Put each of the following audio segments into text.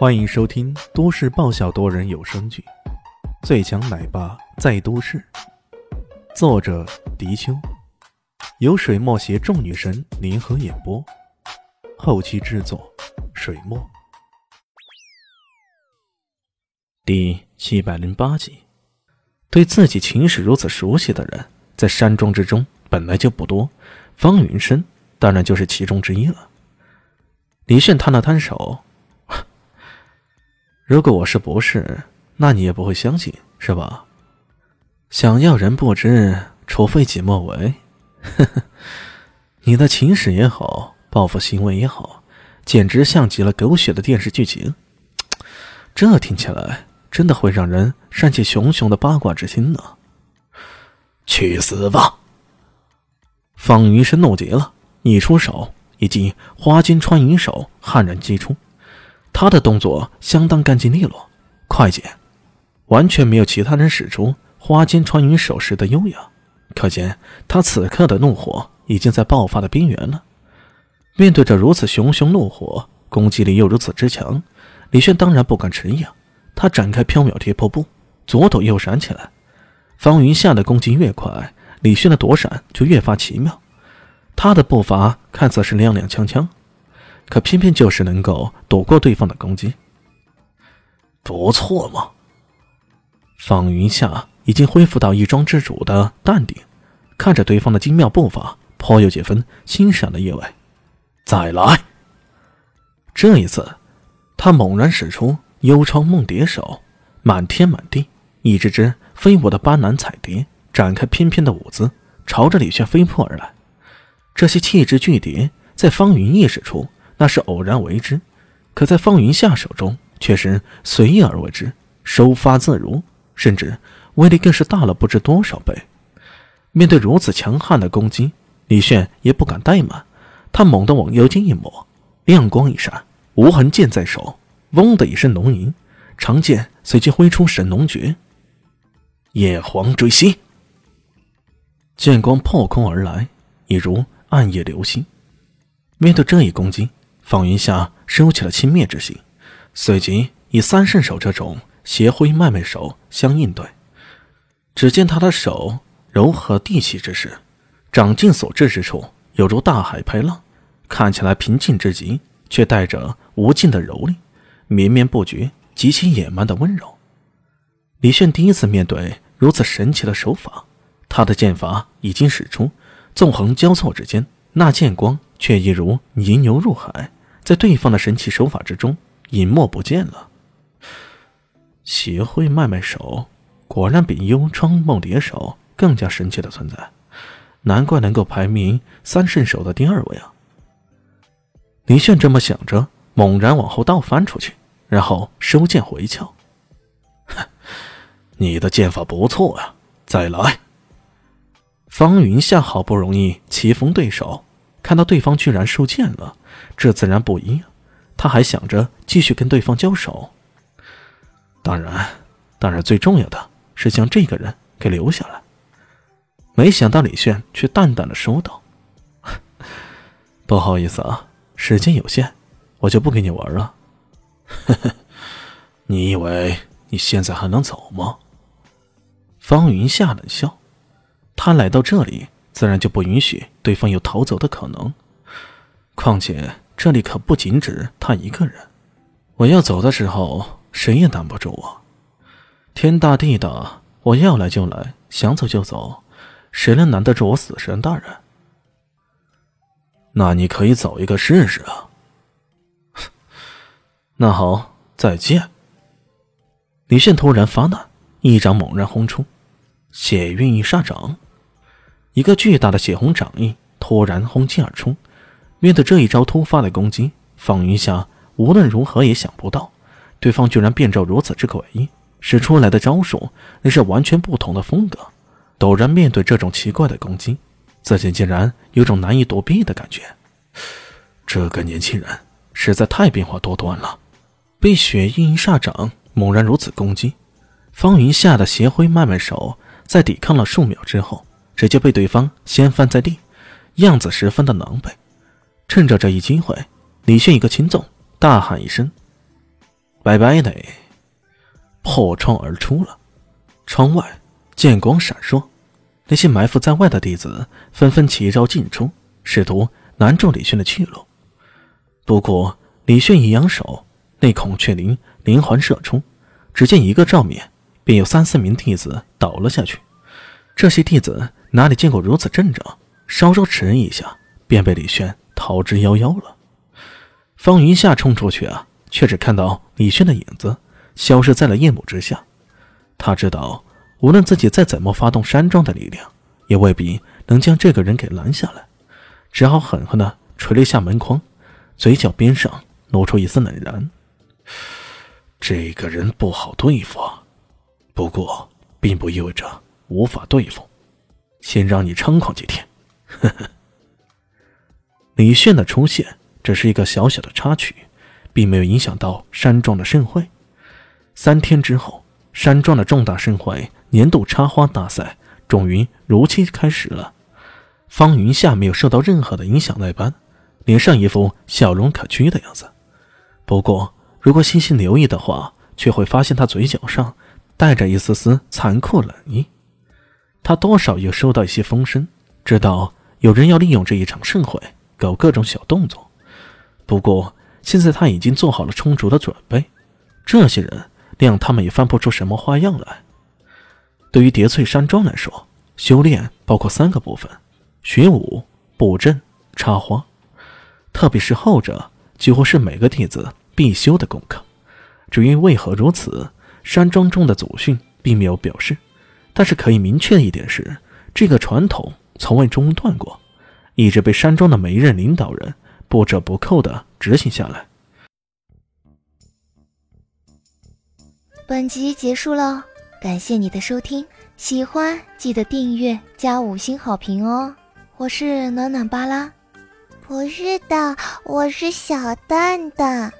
欢迎收听都市爆笑多人有声剧《最强奶爸在都市》，作者：迪秋，由水墨携众女神联合演播，后期制作：水墨。第七百零八集，对自己情史如此熟悉的人，在山庄之中本来就不多，方云深当然就是其中之一了。李炫摊了摊手。如果我是不是，那你也不会相信，是吧？想要人不知，除非己莫为。呵呵，你的情史也好，报复行为也好，简直像极了狗血的电视剧情。这听起来真的会让人煽起熊熊的八卦之心呢。去死吧！方云是怒极了，一出手，已经花金穿云手悍然击出。他的动作相当干净利落、快捷，完全没有其他人使出花间穿云手时的优雅。可见他此刻的怒火已经在爆发的边缘了。面对着如此熊熊怒火，攻击力又如此之强，李炫当然不敢迟疑！他展开飘渺贴破步，左躲右闪起来。方云下的攻击越快，李炫的躲闪就越发奇妙。他的步伐看似是踉踉跄跄。可偏偏就是能够躲过对方的攻击，不错嘛。方云夏已经恢复到一庄之主的淡定，看着对方的精妙步伐，颇有几分欣赏的意味。再来，这一次，他猛然使出幽窗梦蝶手，满天满地一只只飞舞的斑斓彩蝶展开翩翩的舞姿，朝着李轩飞扑而来。这些气质巨蝶，在方云意识出。那是偶然为之，可在方云下手中却是随意而为之，收发自如，甚至威力更是大了不知多少倍。面对如此强悍的攻击，李炫也不敢怠慢，他猛地往腰间一抹，亮光一闪，无痕剑在手，嗡的一声龙吟，长剑随即挥出神龙诀，夜黄追星。剑光破空而来，一如暗夜流星。面对这一攻击。方云夏收起了轻蔑之心，随即以三圣手这种邪灰脉脉手相应对。只见他的手柔和地气之势，掌劲所至之处犹如大海拍浪，看起来平静之极，却带着无尽的柔力，绵绵不绝，极其野蛮的温柔。李炫第一次面对如此神奇的手法，他的剑法已经使出，纵横交错之间，那剑光却一如泥牛入海。在对方的神奇手法之中，隐没不见了。协会卖卖手果然比幽窗梦蝶手更加神奇的存在，难怪能够排名三圣手的第二位啊！李炫这么想着，猛然往后倒翻出去，然后收剑回鞘。你的剑法不错啊，再来！方云夏好不容易棋逢对手，看到对方居然受箭了。这自然不一样，他还想着继续跟对方交手。当然，当然最重要的是将这个人给留下来。没想到李炫却淡淡的说道：“ 不好意思啊，时间有限，我就不跟你玩了。”你以为你现在还能走吗？方云夏冷笑，他来到这里，自然就不允许对方有逃走的可能。况且这里可不仅止他一个人，我要走的时候，谁也挡不住我。天大地大，我要来就来，想走就走，谁能难得住我死神大人？那你可以走一个试试啊。那好，再见。李炫突然发难，一掌猛然轰出，血运一煞掌，一个巨大的血红掌印突然轰击而出。面对这一招突发的攻击，方云霞无论如何也想不到，对方居然变招如此之诡异，使出来的招数那是完全不同的风格。陡然面对这种奇怪的攻击，自己竟然有种难以躲避的感觉。这个年轻人实在太变化多端了。被血印一煞掌猛然如此攻击，方云夏的邪灰慢慢手在抵抗了数秒之后，直接被对方掀翻在地，样子十分的狼狈。趁着这一机会，李迅一个轻纵，大喊一声：“拜拜嘞！破窗而出了，窗外剑光闪烁，那些埋伏在外的弟子纷纷齐招进出，试图拦住李迅的去路。不过李迅一扬手，那孔雀翎连环射出，只见一个照面，便有三四名弟子倒了下去。这些弟子哪里见过如此阵仗，稍稍迟疑一下，便被李轩逃之夭夭了。方云夏冲出去啊，却只看到李轩的影子消失在了夜幕之下。他知道，无论自己再怎么发动山庄的力量，也未必能将这个人给拦下来，只好狠狠地捶了一下门框，嘴角边上露出一丝冷然。这个人不好对付，不过并不意味着。无法对付，先让你猖狂几天。呵呵。李炫的出现只是一个小小的插曲，并没有影响到山庄的盛会。三天之后，山庄的重大盛会——年度插花大赛，终于如期开始了。方云夏没有受到任何的影响那般，脸上一副笑容可掬的样子。不过，如果细心留意的话，却会发现他嘴角上带着一丝丝残酷冷意。他多少有收到一些风声，知道有人要利用这一场盛会搞各种小动作。不过现在他已经做好了充足的准备，这些人谅他们也翻不出什么花样来。对于叠翠山庄来说，修炼包括三个部分：学武、布阵、插花。特别是后者，几乎是每个弟子必修的功课。至于为何如此，山庄中的祖训并没有表示。但是可以明确的一点是，这个传统从未中断过，一直被山庄的每一任领导人不折不扣的执行下来。本集结束了，感谢你的收听，喜欢记得订阅加五星好评哦！我是暖暖巴拉，不是的，我是小蛋蛋，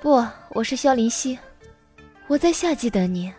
不，我是萧林希，我在夏季等你。